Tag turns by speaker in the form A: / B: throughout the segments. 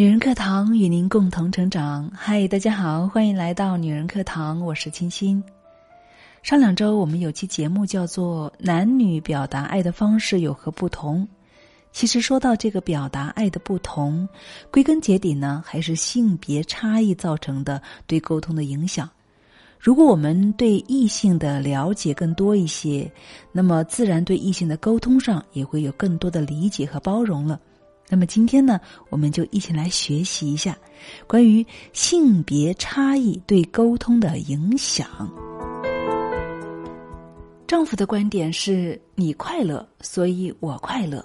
A: 女人课堂与您共同成长。嗨，大家好，欢迎来到女人课堂，我是清新。上两周我们有期节目叫做《男女表达爱的方式有何不同》。其实说到这个表达爱的不同，归根结底呢，还是性别差异造成的对沟通的影响。如果我们对异性的了解更多一些，那么自然对异性的沟通上也会有更多的理解和包容了。那么今天呢，我们就一起来学习一下关于性别差异对沟通的影响。丈夫的观点是你快乐，所以我快乐；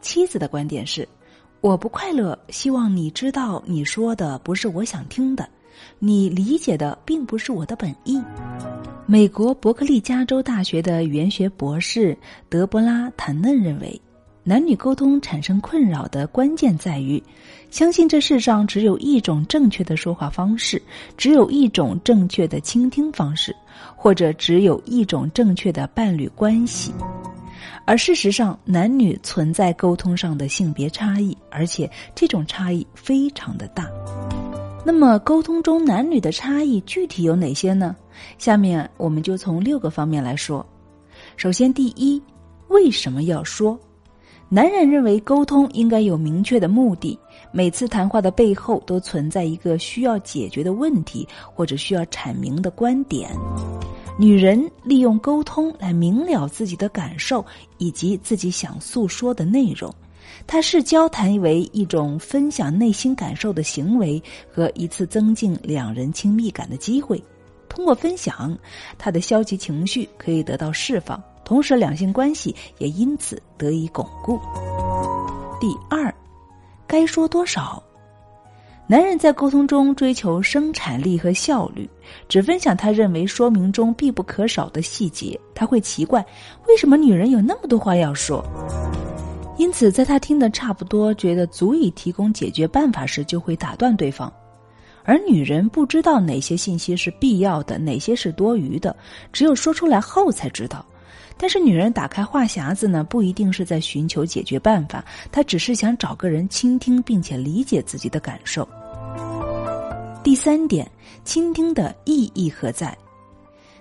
A: 妻子的观点是我不快乐，希望你知道你说的不是我想听的，你理解的并不是我的本意。美国伯克利加州大学的语言学博士德波拉·坦嫩认为。男女沟通产生困扰的关键在于，相信这世上只有一种正确的说话方式，只有一种正确的倾听方式，或者只有一种正确的伴侣关系。而事实上，男女存在沟通上的性别差异，而且这种差异非常的大。那么，沟通中男女的差异具体有哪些呢？下面我们就从六个方面来说。首先，第一，为什么要说？男人认为沟通应该有明确的目的，每次谈话的背后都存在一个需要解决的问题或者需要阐明的观点。女人利用沟通来明了自己的感受以及自己想诉说的内容，她视交谈为一种分享内心感受的行为和一次增进两人亲密感的机会。通过分享，她的消极情绪可以得到释放。同时，两性关系也因此得以巩固。第二，该说多少？男人在沟通中追求生产力和效率，只分享他认为说明中必不可少的细节。他会奇怪，为什么女人有那么多话要说？因此，在他听得差不多、觉得足以提供解决办法时，就会打断对方。而女人不知道哪些信息是必要的，哪些是多余的，只有说出来后才知道。但是，女人打开话匣子呢，不一定是在寻求解决办法，她只是想找个人倾听，并且理解自己的感受。第三点，倾听的意义何在？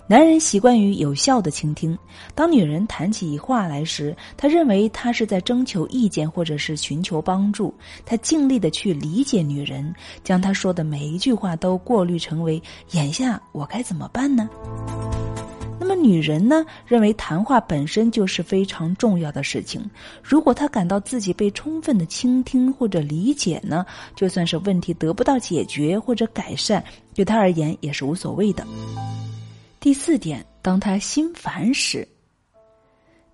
A: 男人习惯于有效的倾听，当女人谈起话来时，他认为他是在征求意见或者是寻求帮助，他尽力的去理解女人，将她说的每一句话都过滤成为眼下我该怎么办呢？女人呢，认为谈话本身就是非常重要的事情。如果她感到自己被充分的倾听或者理解呢，就算是问题得不到解决或者改善，对她而言也是无所谓的。第四点，当他心烦时，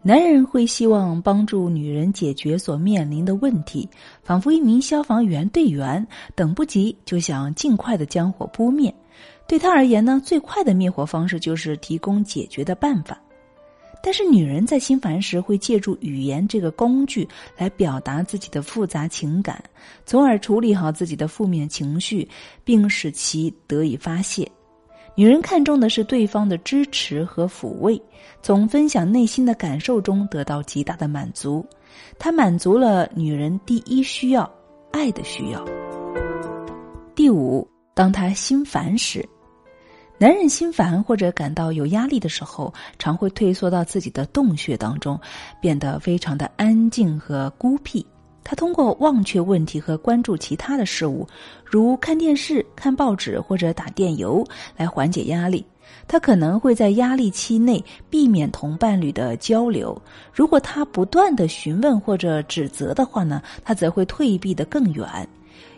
A: 男人会希望帮助女人解决所面临的问题，仿佛一名消防员队员，等不及就想尽快的将火扑灭。对他而言呢，最快的灭火方式就是提供解决的办法。但是，女人在心烦时会借助语言这个工具来表达自己的复杂情感，从而处理好自己的负面情绪，并使其得以发泄。女人看重的是对方的支持和抚慰，从分享内心的感受中得到极大的满足。它满足了女人第一需要——爱的需要。第五，当她心烦时。男人心烦或者感到有压力的时候，常会退缩到自己的洞穴当中，变得非常的安静和孤僻。他通过忘却问题和关注其他的事物，如看电视、看报纸或者打电邮来缓解压力。他可能会在压力期内避免同伴侣的交流。如果他不断的询问或者指责的话呢，他则会退避的更远，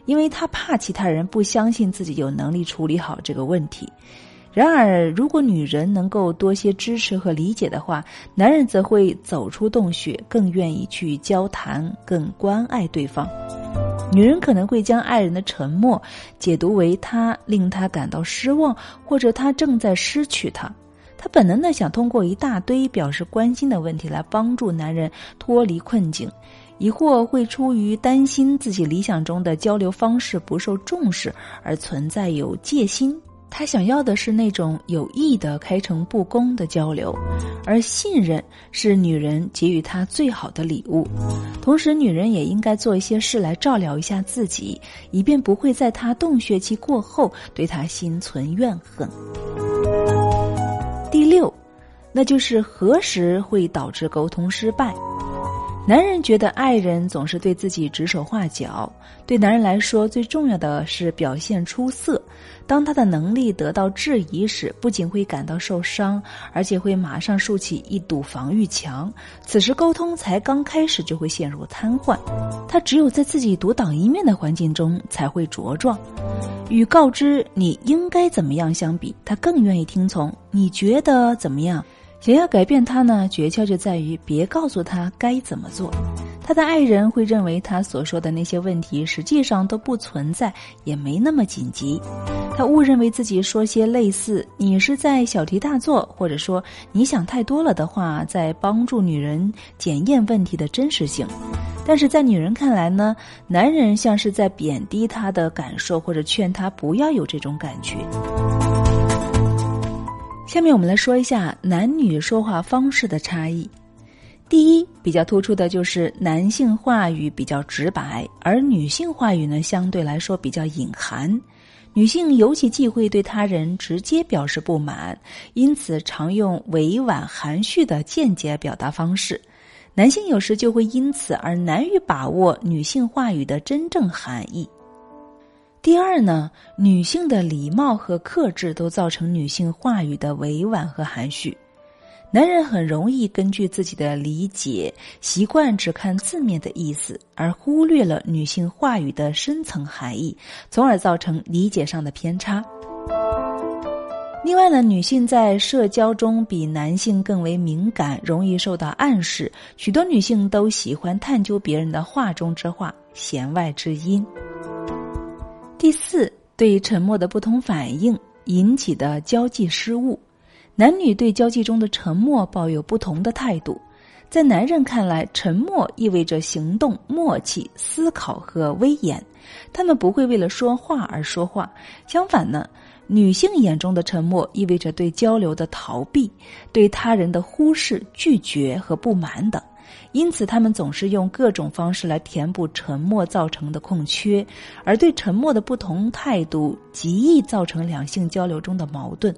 A: 因为他怕其他人不相信自己有能力处理好这个问题。然而，如果女人能够多些支持和理解的话，男人则会走出洞穴，更愿意去交谈，更关爱对方。女人可能会将爱人的沉默解读为他令他感到失望，或者他正在失去他。她本能的想通过一大堆表示关心的问题来帮助男人脱离困境，亦或会出于担心自己理想中的交流方式不受重视而存在有戒心。他想要的是那种有益的、开诚布公的交流，而信任是女人给予他最好的礼物。同时，女人也应该做一些事来照料一下自己，以便不会在他洞穴期过后对他心存怨恨。第六，那就是何时会导致沟通失败？男人觉得爱人总是对自己指手画脚，对男人来说，最重要的是表现出色。当他的能力得到质疑时，不仅会感到受伤，而且会马上竖起一堵防御墙。此时沟通才刚开始就会陷入瘫痪。他只有在自己独当一面的环境中才会茁壮。与告知你应该怎么样相比，他更愿意听从你觉得怎么样。想要改变他呢，诀窍就在于别告诉他该怎么做。他的爱人会认为他所说的那些问题实际上都不存在，也没那么紧急。他误认为自己说些类似“你是在小题大做”或者说“你想太多了”的话，在帮助女人检验问题的真实性。但是在女人看来呢，男人像是在贬低她的感受，或者劝她不要有这种感觉。下面我们来说一下男女说话方式的差异。第一，比较突出的就是男性话语比较直白，而女性话语呢相对来说比较隐含。女性尤其忌讳对他人直接表示不满，因此常用委婉含蓄的间接表达方式。男性有时就会因此而难于把握女性话语的真正含义。第二呢，女性的礼貌和克制都造成女性话语的委婉和含蓄。男人很容易根据自己的理解习惯，只看字面的意思，而忽略了女性话语的深层含义，从而造成理解上的偏差。另外呢，女性在社交中比男性更为敏感，容易受到暗示。许多女性都喜欢探究别人的话中之话、弦外之音。第四，对沉默的不同反应引起的交际失误，男女对交际中的沉默抱有不同的态度。在男人看来，沉默意味着行动、默契、思考和威严，他们不会为了说话而说话。相反呢，女性眼中的沉默意味着对交流的逃避、对他人的忽视、拒绝和不满等。因此，他们总是用各种方式来填补沉默造成的空缺，而对沉默的不同态度极易造成两性交流中的矛盾。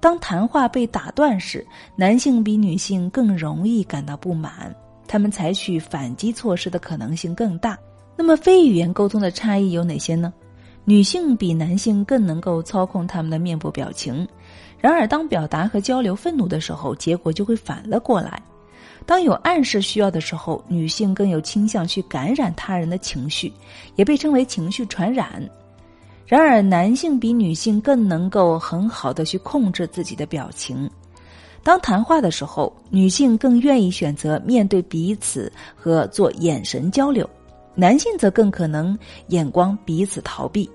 A: 当谈话被打断时，男性比女性更容易感到不满，他们采取反击措施的可能性更大。那么，非语言沟通的差异有哪些呢？女性比男性更能够操控他们的面部表情，然而当表达和交流愤怒的时候，结果就会反了过来。当有暗示需要的时候，女性更有倾向去感染他人的情绪，也被称为情绪传染。然而，男性比女性更能够很好的去控制自己的表情。当谈话的时候，女性更愿意选择面对彼此和做眼神交流，男性则更可能眼光彼此逃避。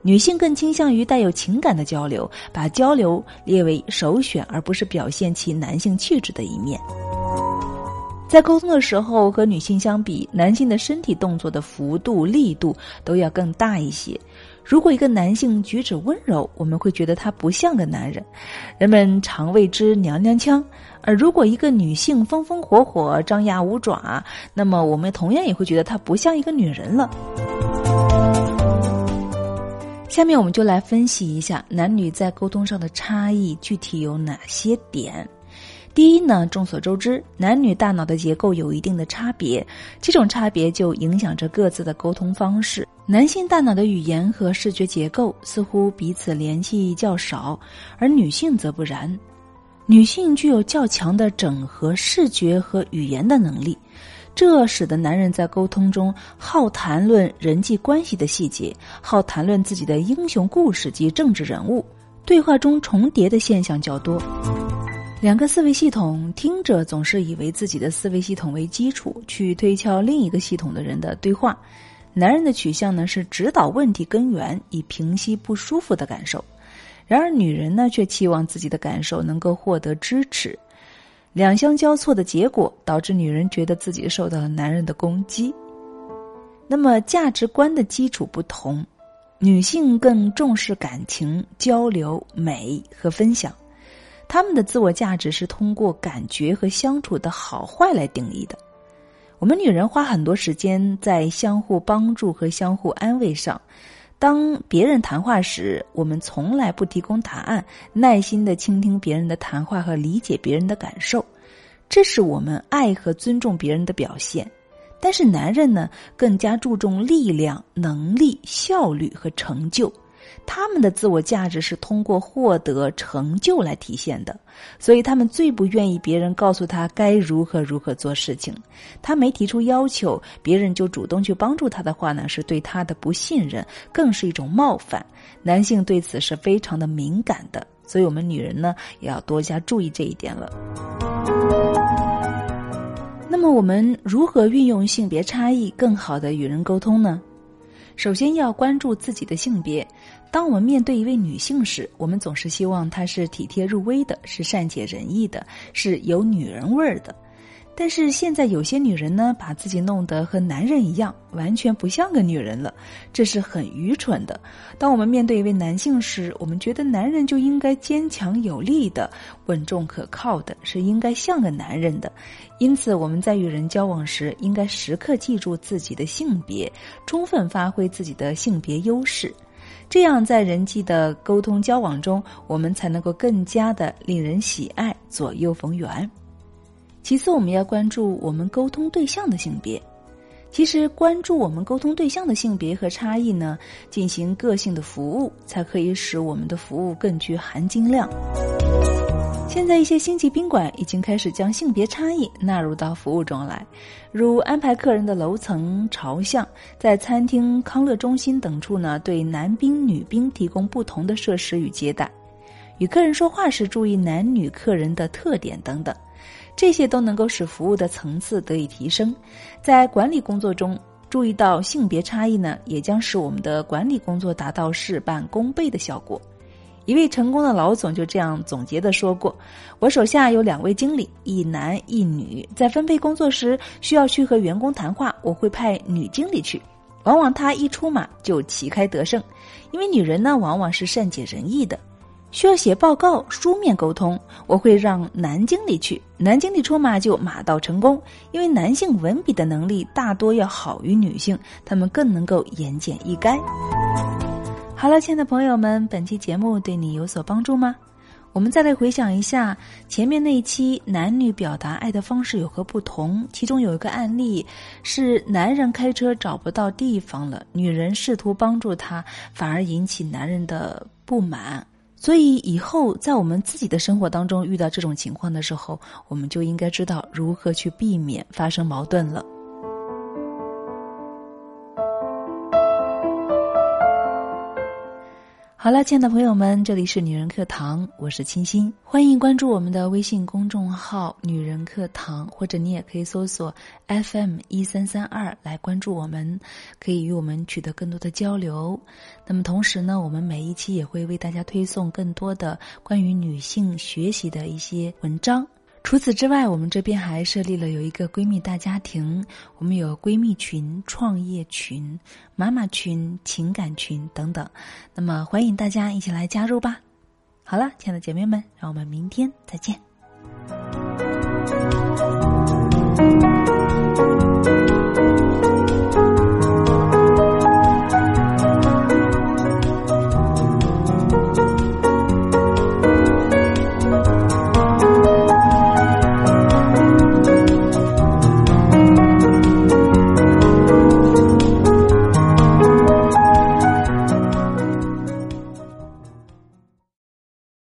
A: 女性更倾向于带有情感的交流，把交流列为首选，而不是表现其男性气质的一面。在沟通的时候，和女性相比，男性的身体动作的幅度、力度都要更大一些。如果一个男性举止温柔，我们会觉得他不像个男人，人们常谓之娘娘腔；而如果一个女性风风火火、张牙舞爪，那么我们同样也会觉得她不像一个女人了。下面我们就来分析一下男女在沟通上的差异具体有哪些点。第一呢，众所周知，男女大脑的结构有一定的差别，这种差别就影响着各自的沟通方式。男性大脑的语言和视觉结构似乎彼此联系较少，而女性则不然。女性具有较强的整合视觉和语言的能力，这使得男人在沟通中好谈论人际关系的细节，好谈论自己的英雄故事及政治人物，对话中重叠的现象较多。两个思维系统，听者总是以为自己的思维系统为基础，去推敲另一个系统的人的对话。男人的取向呢是指导问题根源，以平息不舒服的感受；然而女人呢却期望自己的感受能够获得支持。两相交错的结果，导致女人觉得自己受到了男人的攻击。那么价值观的基础不同。女性更重视感情、交流、美和分享。他们的自我价值是通过感觉和相处的好坏来定义的。我们女人花很多时间在相互帮助和相互安慰上。当别人谈话时，我们从来不提供答案，耐心的倾听别人的谈话和理解别人的感受，这是我们爱和尊重别人的表现。但是男人呢，更加注重力量、能力、效率和成就。他们的自我价值是通过获得成就来体现的，所以他们最不愿意别人告诉他该如何如何做事情。他没提出要求，别人就主动去帮助他的话呢，是对他的不信任，更是一种冒犯。男性对此是非常的敏感的，所以我们女人呢也要多加注意这一点了。那么，我们如何运用性别差异更好的与人沟通呢？首先要关注自己的性别。当我们面对一位女性时，我们总是希望她是体贴入微的，是善解人意的，是有女人味儿的。但是现在有些女人呢，把自己弄得和男人一样，完全不像个女人了，这是很愚蠢的。当我们面对一位男性时，我们觉得男人就应该坚强有力的、稳重可靠的，是应该像个男人的。因此，我们在与人交往时，应该时刻记住自己的性别，充分发挥自己的性别优势。这样，在人际的沟通交往中，我们才能够更加的令人喜爱，左右逢源。其次，我们要关注我们沟通对象的性别。其实，关注我们沟通对象的性别和差异呢，进行个性的服务，才可以使我们的服务更具含金量。现在一些星级宾馆已经开始将性别差异纳入到服务中来，如安排客人的楼层朝向，在餐厅、康乐中心等处呢，对男宾、女宾提供不同的设施与接待；与客人说话时注意男女客人的特点等等，这些都能够使服务的层次得以提升。在管理工作中注意到性别差异呢，也将使我们的管理工作达到事半功倍的效果。一位成功的老总就这样总结的说过：“我手下有两位经理，一男一女，在分配工作时需要去和员工谈话，我会派女经理去。往往她一出马就旗开得胜，因为女人呢往往是善解人意的。需要写报告、书面沟通，我会让男经理去。男经理出马就马到成功，因为男性文笔的能力大多要好于女性，他们更能够言简意赅。”好了，亲爱的朋友们，本期节目对你有所帮助吗？我们再来回想一下前面那一期男女表达爱的方式有何不同。其中有一个案例是男人开车找不到地方了，女人试图帮助他，反而引起男人的不满。所以以后在我们自己的生活当中遇到这种情况的时候，我们就应该知道如何去避免发生矛盾了。好了，亲爱的朋友们，这里是女人课堂，我是清新，欢迎关注我们的微信公众号“女人课堂”，或者你也可以搜索 FM 一三三二来关注我们，可以与我们取得更多的交流。那么同时呢，我们每一期也会为大家推送更多的关于女性学习的一些文章。除此之外，我们这边还设立了有一个闺蜜大家庭，我们有闺蜜群、创业群、妈妈群、情感群等等，那么欢迎大家一起来加入吧。好了，亲爱的姐妹们，让我们明天再见。